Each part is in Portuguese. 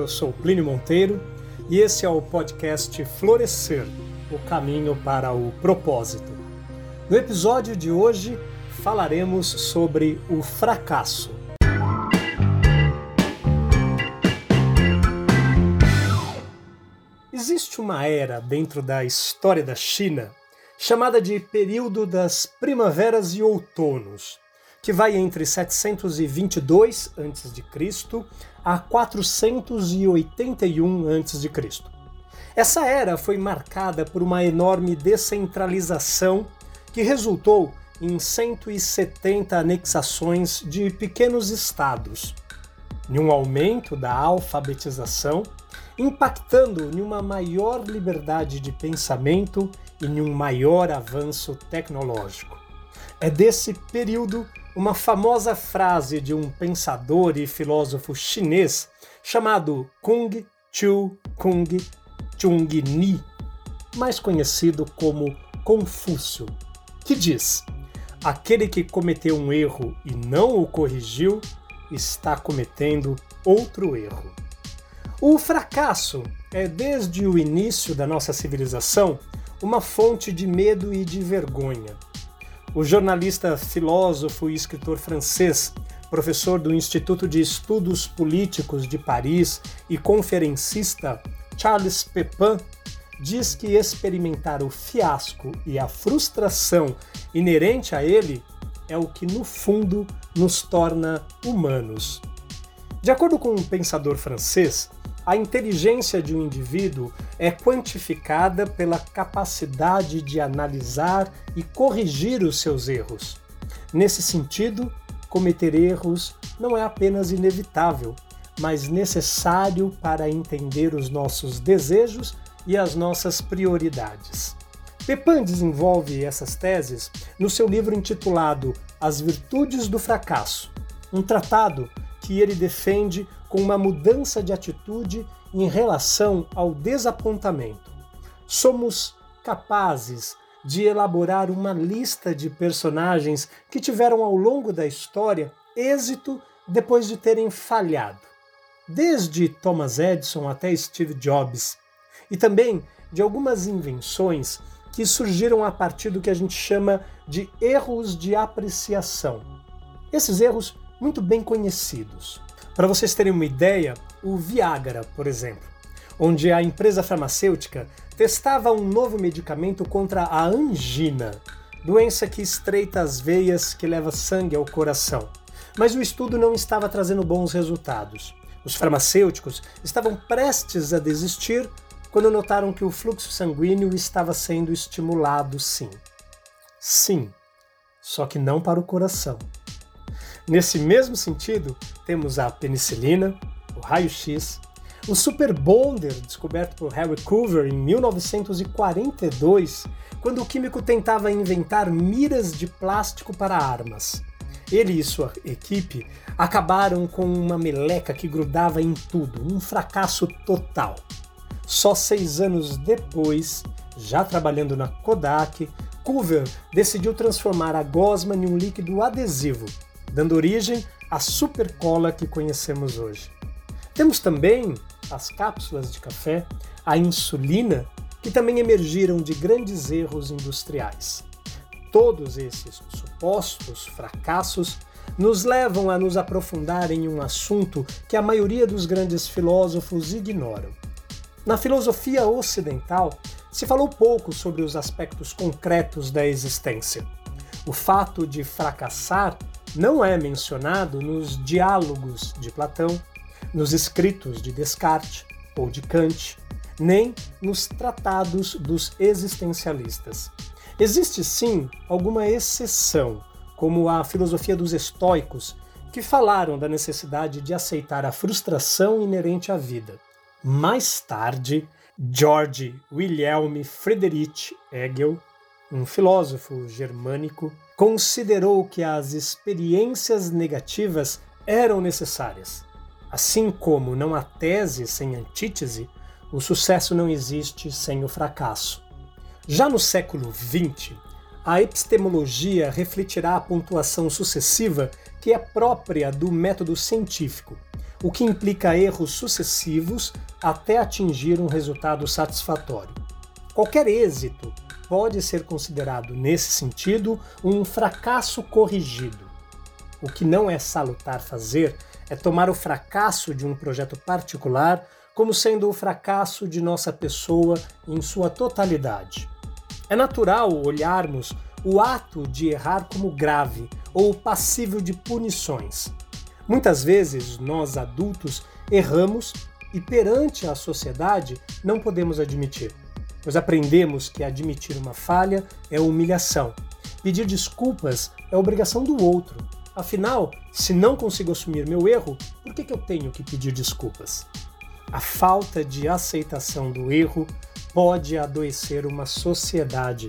Eu sou Plínio Monteiro e esse é o podcast Florescer o caminho para o propósito. No episódio de hoje falaremos sobre o fracasso. Existe uma era dentro da história da China chamada de período das primaveras e outonos, que vai entre 722 a.C. a 481 a.C. Essa era foi marcada por uma enorme descentralização que resultou em 170 anexações de pequenos estados, em um aumento da alfabetização, impactando em uma maior liberdade de pensamento e em um maior avanço tecnológico. É desse período uma famosa frase de um pensador e filósofo chinês chamado Kung Chu Kung Chung Ni, mais conhecido como Confúcio, que diz: Aquele que cometeu um erro e não o corrigiu está cometendo outro erro. O fracasso é, desde o início da nossa civilização, uma fonte de medo e de vergonha. O jornalista, filósofo e escritor francês, professor do Instituto de Estudos Políticos de Paris e conferencista Charles Pepin, diz que experimentar o fiasco e a frustração inerente a ele é o que, no fundo, nos torna humanos. De acordo com um pensador francês, a inteligência de um indivíduo é quantificada pela capacidade de analisar e corrigir os seus erros. Nesse sentido, cometer erros não é apenas inevitável, mas necessário para entender os nossos desejos e as nossas prioridades. Pepin desenvolve essas teses no seu livro intitulado As Virtudes do Fracasso, um tratado que ele defende com uma mudança de atitude em relação ao desapontamento. Somos capazes de elaborar uma lista de personagens que tiveram ao longo da história êxito depois de terem falhado, desde Thomas Edison até Steve Jobs, e também de algumas invenções que surgiram a partir do que a gente chama de erros de apreciação. Esses erros muito bem conhecidos. Para vocês terem uma ideia, o Viagra, por exemplo, onde a empresa farmacêutica testava um novo medicamento contra a angina, doença que estreita as veias que leva sangue ao coração. Mas o estudo não estava trazendo bons resultados. Os farmacêuticos estavam prestes a desistir quando notaram que o fluxo sanguíneo estava sendo estimulado, sim. Sim, só que não para o coração. Nesse mesmo sentido, temos a penicilina, o raio-x, o Super Bonder, descoberto por Harry Coover em 1942, quando o químico tentava inventar miras de plástico para armas. Ele e sua equipe acabaram com uma meleca que grudava em tudo, um fracasso total. Só seis anos depois, já trabalhando na Kodak, Coover decidiu transformar a gosma em um líquido adesivo, dando origem à supercola que conhecemos hoje. Temos também as cápsulas de café, a insulina, que também emergiram de grandes erros industriais. Todos esses supostos fracassos nos levam a nos aprofundar em um assunto que a maioria dos grandes filósofos ignoram na filosofia ocidental, se falou pouco sobre os aspectos concretos da existência. O fato de fracassar não é mencionado nos diálogos de Platão, nos escritos de Descartes ou de Kant, nem nos tratados dos existencialistas. Existe sim alguma exceção, como a filosofia dos estoicos, que falaram da necessidade de aceitar a frustração inerente à vida. Mais tarde, George Wilhelm Friedrich Hegel, um filósofo germânico, considerou que as experiências negativas eram necessárias. Assim como não há tese sem antítese, o sucesso não existe sem o fracasso. Já no século XX, a epistemologia refletirá a pontuação sucessiva que é própria do método científico o que implica erros sucessivos até atingir um resultado satisfatório. Qualquer êxito pode ser considerado, nesse sentido, um fracasso corrigido. O que não é salutar fazer é tomar o fracasso de um projeto particular como sendo o fracasso de nossa pessoa em sua totalidade. É natural olharmos o ato de errar como grave ou passível de punições. Muitas vezes nós adultos erramos e perante a sociedade não podemos admitir, pois aprendemos que admitir uma falha é humilhação. Pedir desculpas é obrigação do outro. Afinal, se não consigo assumir meu erro, por que, que eu tenho que pedir desculpas? A falta de aceitação do erro pode adoecer uma sociedade.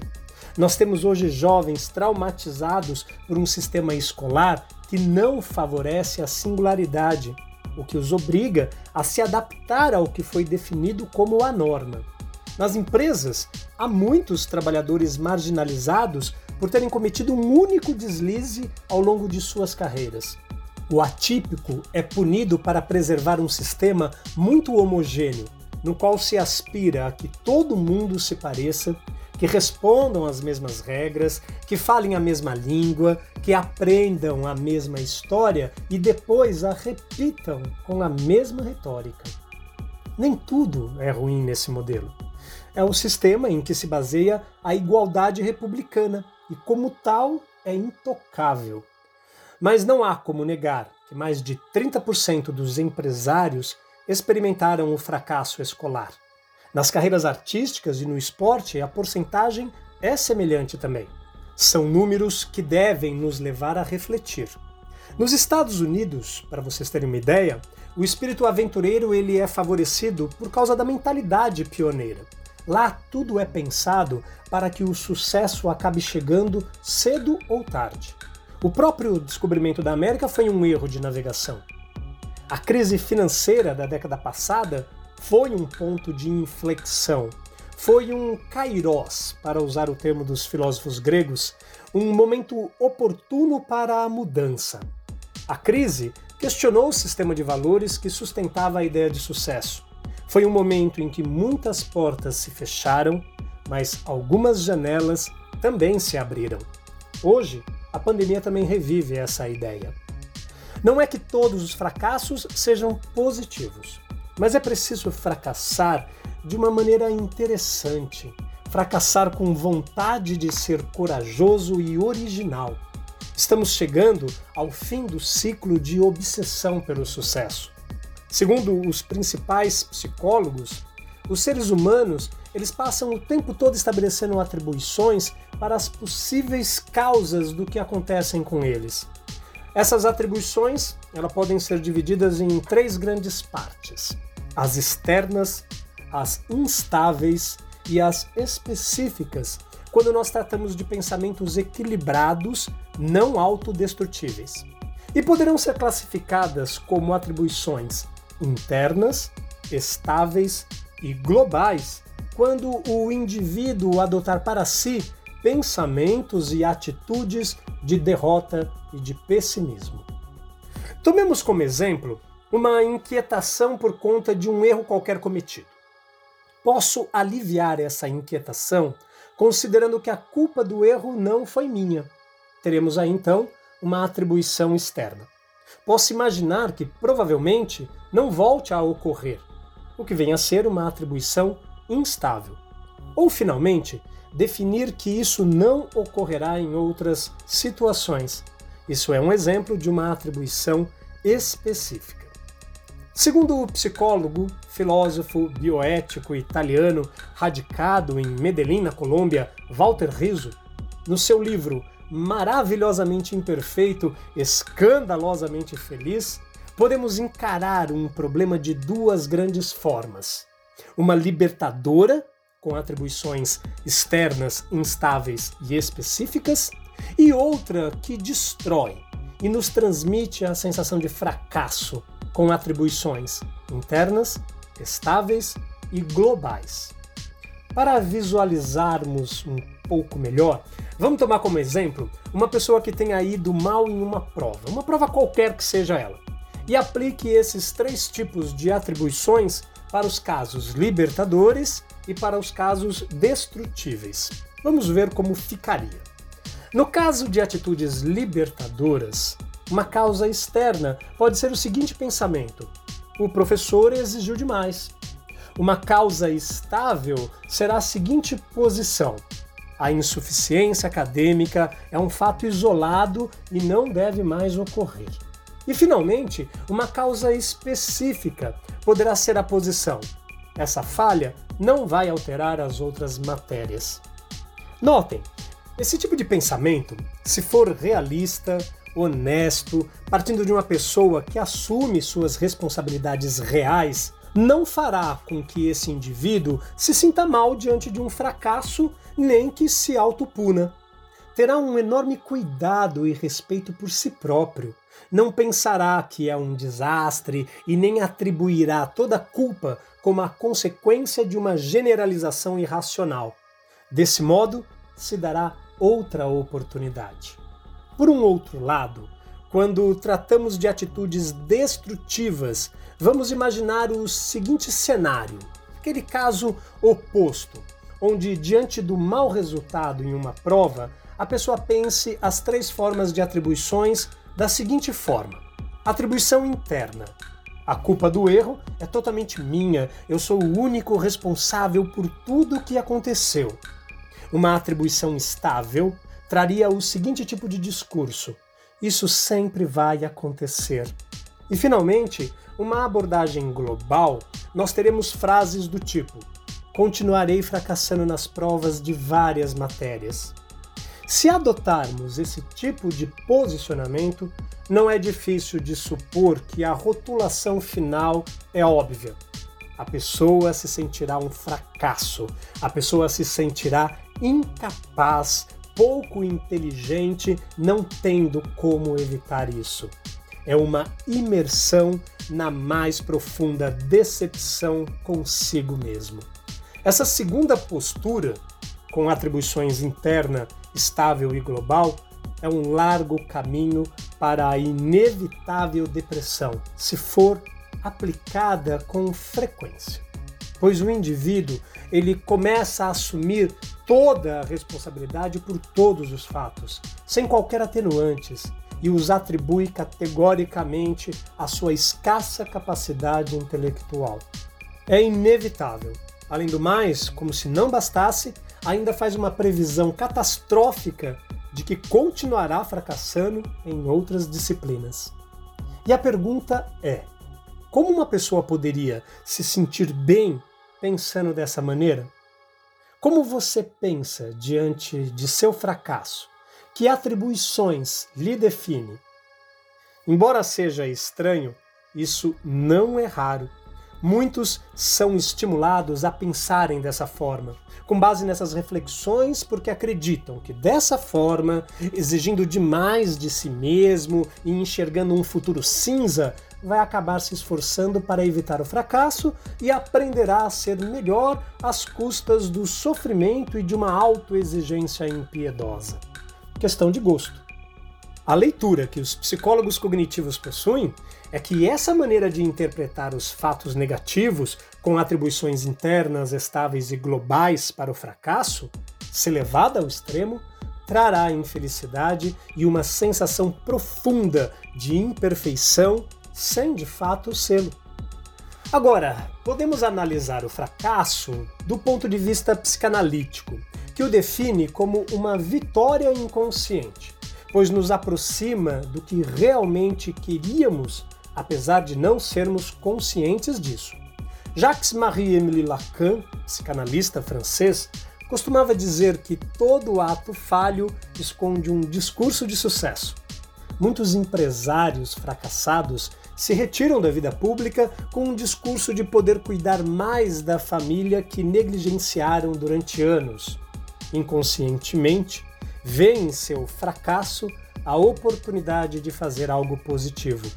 Nós temos hoje jovens traumatizados por um sistema escolar que não favorece a singularidade, o que os obriga a se adaptar ao que foi definido como a norma. Nas empresas, há muitos trabalhadores marginalizados por terem cometido um único deslize ao longo de suas carreiras. O atípico é punido para preservar um sistema muito homogêneo, no qual se aspira a que todo mundo se pareça, que respondam às mesmas regras, que falem a mesma língua, que aprendam a mesma história e depois a repitam com a mesma retórica. Nem tudo é ruim nesse modelo. É o sistema em que se baseia a igualdade republicana e, como tal, é intocável. Mas não há como negar que mais de 30% dos empresários experimentaram o fracasso escolar. Nas carreiras artísticas e no esporte, a porcentagem é semelhante também. São números que devem nos levar a refletir. Nos Estados Unidos, para vocês terem uma ideia, o espírito aventureiro ele é favorecido por causa da mentalidade pioneira. Lá tudo é pensado para que o sucesso acabe chegando cedo ou tarde. O próprio descobrimento da América foi um erro de navegação. A crise financeira da década passada foi um ponto de inflexão. Foi um kairos, para usar o termo dos filósofos gregos, um momento oportuno para a mudança. A crise questionou o sistema de valores que sustentava a ideia de sucesso. Foi um momento em que muitas portas se fecharam, mas algumas janelas também se abriram. Hoje, a pandemia também revive essa ideia. Não é que todos os fracassos sejam positivos, mas é preciso fracassar de uma maneira interessante, fracassar com vontade de ser corajoso e original. Estamos chegando ao fim do ciclo de obsessão pelo sucesso. Segundo os principais psicólogos, os seres humanos eles passam o tempo todo estabelecendo atribuições para as possíveis causas do que acontecem com eles. Essas atribuições elas podem ser divididas em três grandes partes: as externas, as instáveis e as específicas, quando nós tratamos de pensamentos equilibrados, não autodestrutíveis. E poderão ser classificadas como atribuições internas, estáveis e globais quando o indivíduo adotar para si pensamentos e atitudes de derrota e de pessimismo. Tomemos como exemplo uma inquietação por conta de um erro qualquer cometido. Posso aliviar essa inquietação considerando que a culpa do erro não foi minha. Teremos aí então uma atribuição externa. Posso imaginar que provavelmente não volte a ocorrer, o que vem a ser uma atribuição instável. Ou, finalmente, definir que isso não ocorrerá em outras situações. Isso é um exemplo de uma atribuição específica. Segundo o psicólogo, filósofo, bioético italiano radicado em Medellín, na Colômbia, Walter Rizzo, no seu livro Maravilhosamente Imperfeito, Escandalosamente Feliz, podemos encarar um problema de duas grandes formas uma libertadora, com atribuições externas, instáveis e específicas, e outra que destrói e nos transmite a sensação de fracasso, com atribuições internas, estáveis e globais. Para visualizarmos um pouco melhor, vamos tomar como exemplo uma pessoa que tenha ido mal em uma prova, uma prova qualquer que seja ela e aplique esses três tipos de atribuições para os casos libertadores e para os casos destrutíveis. Vamos ver como ficaria. No caso de atitudes libertadoras, uma causa externa pode ser o seguinte pensamento: o professor exigiu demais. Uma causa estável será a seguinte posição: a insuficiência acadêmica é um fato isolado e não deve mais ocorrer. E, finalmente, uma causa específica poderá ser a posição: essa falha não vai alterar as outras matérias. Notem esse tipo de pensamento, se for realista, honesto, partindo de uma pessoa que assume suas responsabilidades reais, não fará com que esse indivíduo se sinta mal diante de um fracasso nem que se autopuna. Terá um enorme cuidado e respeito por si próprio. Não pensará que é um desastre e nem atribuirá toda a culpa como a consequência de uma generalização irracional. Desse modo, se dará outra oportunidade. Por um outro lado, quando tratamos de atitudes destrutivas, vamos imaginar o seguinte cenário: aquele caso oposto, onde, diante do mau resultado em uma prova, a pessoa pense as três formas de atribuições da seguinte forma: atribuição interna. A culpa do erro é totalmente minha, eu sou o único responsável por tudo o que aconteceu. Uma atribuição estável traria o seguinte tipo de discurso: isso sempre vai acontecer. E finalmente, uma abordagem global, nós teremos frases do tipo: continuarei fracassando nas provas de várias matérias. Se adotarmos esse tipo de posicionamento, não é difícil de supor que a rotulação final é óbvia. A pessoa se sentirá um fracasso, a pessoa se sentirá incapaz, pouco inteligente, não tendo como evitar isso. É uma imersão na mais profunda decepção consigo mesmo. Essa segunda postura, com atribuições interna, estável e global, é um largo caminho para a inevitável depressão, se for aplicada com frequência. Pois o indivíduo ele começa a assumir toda a responsabilidade por todos os fatos, sem qualquer atenuantes, e os atribui categoricamente à sua escassa capacidade intelectual. É inevitável. Além do mais, como se não bastasse, ainda faz uma previsão catastrófica de que continuará fracassando em outras disciplinas. E a pergunta é: como uma pessoa poderia se sentir bem pensando dessa maneira? Como você pensa diante de seu fracasso? Que atribuições lhe define? Embora seja estranho, isso não é raro. Muitos são estimulados a pensarem dessa forma, com base nessas reflexões, porque acreditam que dessa forma, exigindo demais de si mesmo e enxergando um futuro cinza, vai acabar se esforçando para evitar o fracasso e aprenderá a ser melhor às custas do sofrimento e de uma autoexigência impiedosa. Questão de gosto. A leitura que os psicólogos cognitivos possuem é que essa maneira de interpretar os fatos negativos com atribuições internas estáveis e globais para o fracasso, se levada ao extremo, trará infelicidade e uma sensação profunda de imperfeição sem de fato sê-lo. Agora, podemos analisar o fracasso do ponto de vista psicanalítico, que o define como uma vitória inconsciente, pois nos aproxima do que realmente queríamos, apesar de não sermos conscientes disso. Jacques-Marie-Émile Lacan, psicanalista francês, costumava dizer que todo ato falho esconde um discurso de sucesso. Muitos empresários fracassados se retiram da vida pública com um discurso de poder cuidar mais da família que negligenciaram durante anos. Inconscientemente, veem em seu fracasso a oportunidade de fazer algo positivo.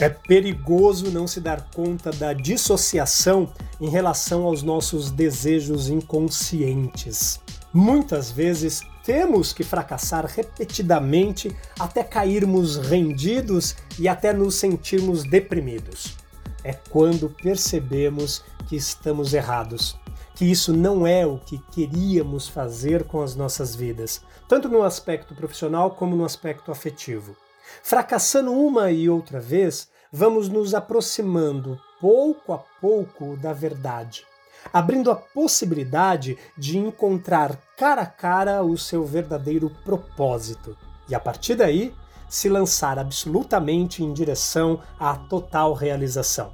É perigoso não se dar conta da dissociação em relação aos nossos desejos inconscientes. Muitas vezes temos que fracassar repetidamente até cairmos rendidos e até nos sentirmos deprimidos. É quando percebemos que estamos errados, que isso não é o que queríamos fazer com as nossas vidas, tanto no aspecto profissional como no aspecto afetivo. Fracassando uma e outra vez, vamos nos aproximando pouco a pouco da verdade, abrindo a possibilidade de encontrar cara a cara o seu verdadeiro propósito e a partir daí se lançar absolutamente em direção à total realização.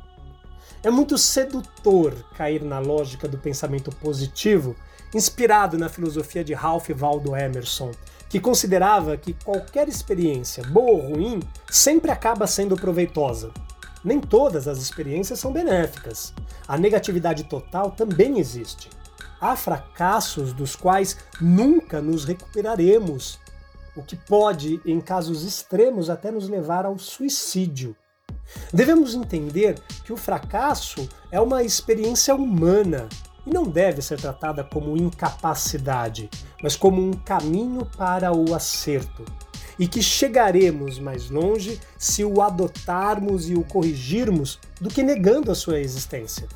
É muito sedutor cair na lógica do pensamento positivo, inspirado na filosofia de Ralph Waldo Emerson, que considerava que qualquer experiência, boa ou ruim, sempre acaba sendo proveitosa. Nem todas as experiências são benéficas. A negatividade total também existe. Há fracassos dos quais nunca nos recuperaremos, o que pode, em casos extremos, até nos levar ao suicídio. Devemos entender que o fracasso é uma experiência humana e não deve ser tratada como incapacidade, mas como um caminho para o acerto. E que chegaremos mais longe se o adotarmos e o corrigirmos do que negando a sua existência.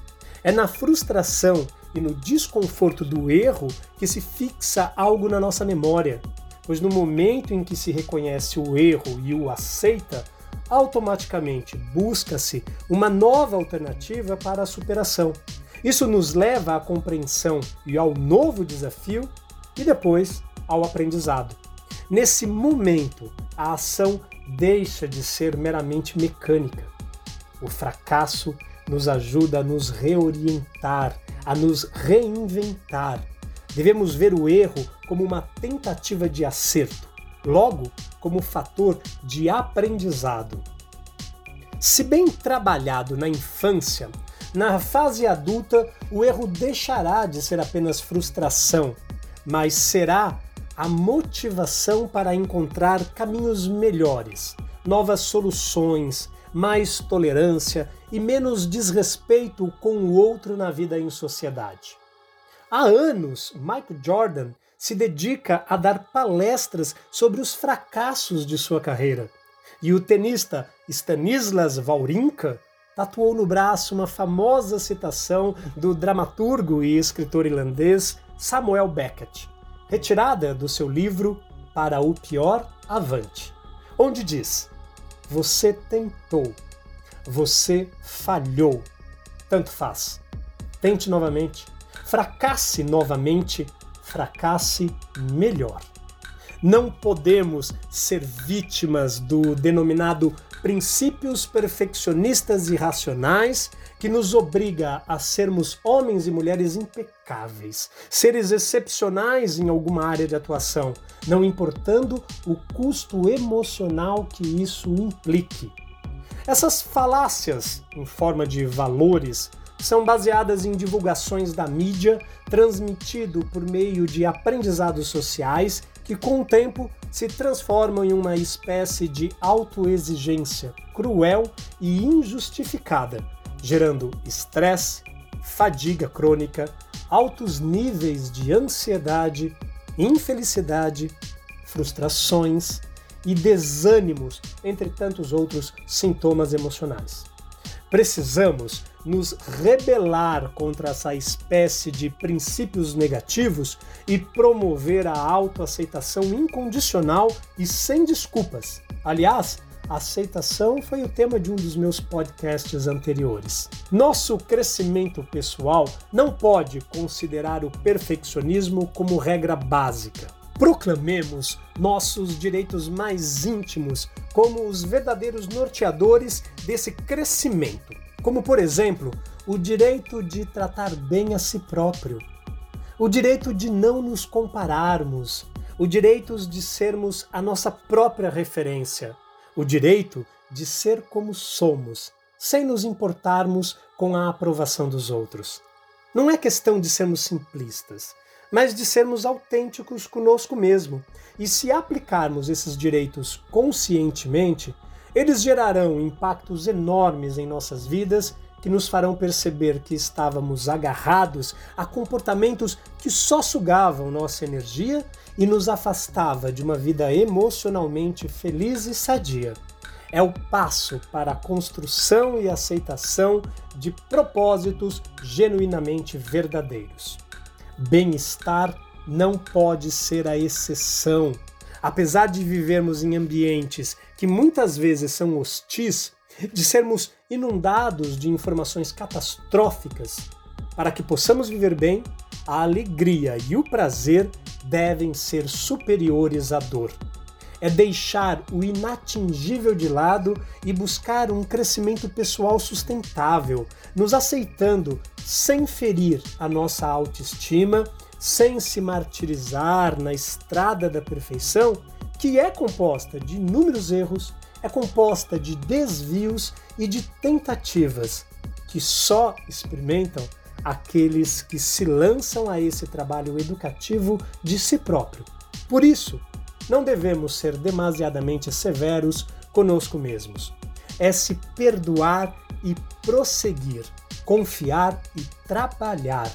É na frustração e no desconforto do erro que se fixa algo na nossa memória, pois no momento em que se reconhece o erro e o aceita, automaticamente busca-se uma nova alternativa para a superação. Isso nos leva à compreensão e ao novo desafio e depois ao aprendizado. Nesse momento, a ação deixa de ser meramente mecânica. O fracasso nos ajuda a nos reorientar, a nos reinventar. Devemos ver o erro como uma tentativa de acerto logo como fator de aprendizado. Se bem trabalhado na infância, na fase adulta o erro deixará de ser apenas frustração, mas será a motivação para encontrar caminhos melhores, novas soluções, mais tolerância e menos desrespeito com o outro na vida em sociedade. Há anos, Michael Jordan se dedica a dar palestras sobre os fracassos de sua carreira. E o tenista Stanislas Wawrinka tatuou no braço uma famosa citação do dramaturgo e escritor irlandês Samuel Beckett, retirada do seu livro Para o Pior Avante, onde diz: Você tentou, você falhou, tanto faz. Tente novamente, fracasse novamente fracasse melhor. Não podemos ser vítimas do denominado princípios perfeccionistas e racionais que nos obriga a sermos homens e mulheres impecáveis, seres excepcionais em alguma área de atuação, não importando o custo emocional que isso implique. Essas falácias em forma de valores são baseadas em divulgações da mídia, transmitido por meio de aprendizados sociais que, com o tempo, se transformam em uma espécie de autoexigência cruel e injustificada, gerando estresse, fadiga crônica, altos níveis de ansiedade, infelicidade, frustrações e desânimos, entre tantos outros sintomas emocionais. Precisamos nos rebelar contra essa espécie de princípios negativos e promover a autoaceitação incondicional e sem desculpas. Aliás, aceitação foi o tema de um dos meus podcasts anteriores. Nosso crescimento pessoal não pode considerar o perfeccionismo como regra básica. Proclamemos nossos direitos mais íntimos como os verdadeiros norteadores desse crescimento como por exemplo o direito de tratar bem a si próprio, o direito de não nos compararmos, o direito de sermos a nossa própria referência, o direito de ser como somos, sem nos importarmos com a aprovação dos outros. Não é questão de sermos simplistas, mas de sermos autênticos conosco mesmo. E se aplicarmos esses direitos conscientemente, eles gerarão impactos enormes em nossas vidas que nos farão perceber que estávamos agarrados a comportamentos que só sugavam nossa energia e nos afastava de uma vida emocionalmente feliz e sadia. É o passo para a construção e aceitação de propósitos genuinamente verdadeiros. Bem-estar não pode ser a exceção. Apesar de vivermos em ambientes que muitas vezes são hostis, de sermos inundados de informações catastróficas, para que possamos viver bem, a alegria e o prazer devem ser superiores à dor. É deixar o inatingível de lado e buscar um crescimento pessoal sustentável, nos aceitando sem ferir a nossa autoestima, sem se martirizar na estrada da perfeição, que é composta de inúmeros erros, é composta de desvios e de tentativas que só experimentam aqueles que se lançam a esse trabalho educativo de si próprio. Por isso, não devemos ser demasiadamente severos conosco mesmos. É se perdoar e prosseguir, confiar e trabalhar.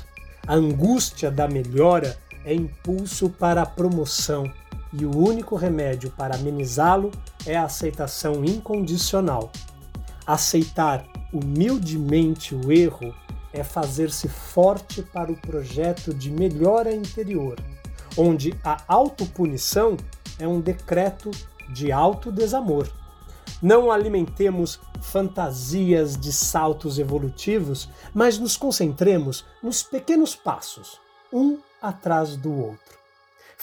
A angústia da melhora é impulso para a promoção e o único remédio para amenizá-lo é a aceitação incondicional. Aceitar humildemente o erro é fazer-se forte para o projeto de melhora interior, onde a autopunição é um decreto de autodesamor. Não alimentemos fantasias de saltos evolutivos, mas nos concentremos nos pequenos passos, um atrás do outro.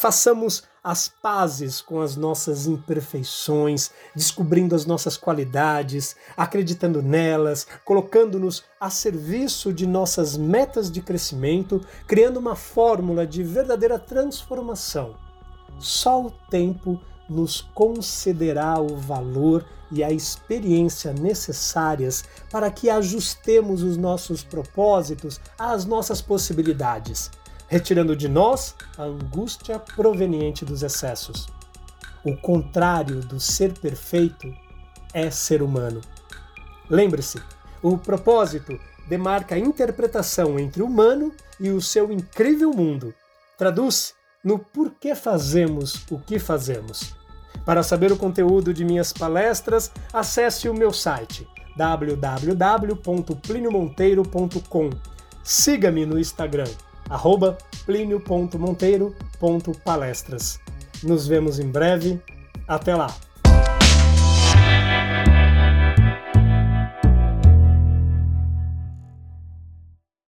Façamos as pazes com as nossas imperfeições, descobrindo as nossas qualidades, acreditando nelas, colocando-nos a serviço de nossas metas de crescimento, criando uma fórmula de verdadeira transformação. Só o tempo nos concederá o valor e a experiência necessárias para que ajustemos os nossos propósitos às nossas possibilidades retirando de nós a angústia proveniente dos excessos. O contrário do ser perfeito é ser humano. Lembre-se, o propósito demarca a interpretação entre o humano e o seu incrível mundo. Traduz no porquê fazemos o que fazemos. Para saber o conteúdo de minhas palestras, acesse o meu site www.pliniomonteiro.com. Siga-me no Instagram arroba plinio.monteiro.palestras. Nos vemos em breve. Até lá!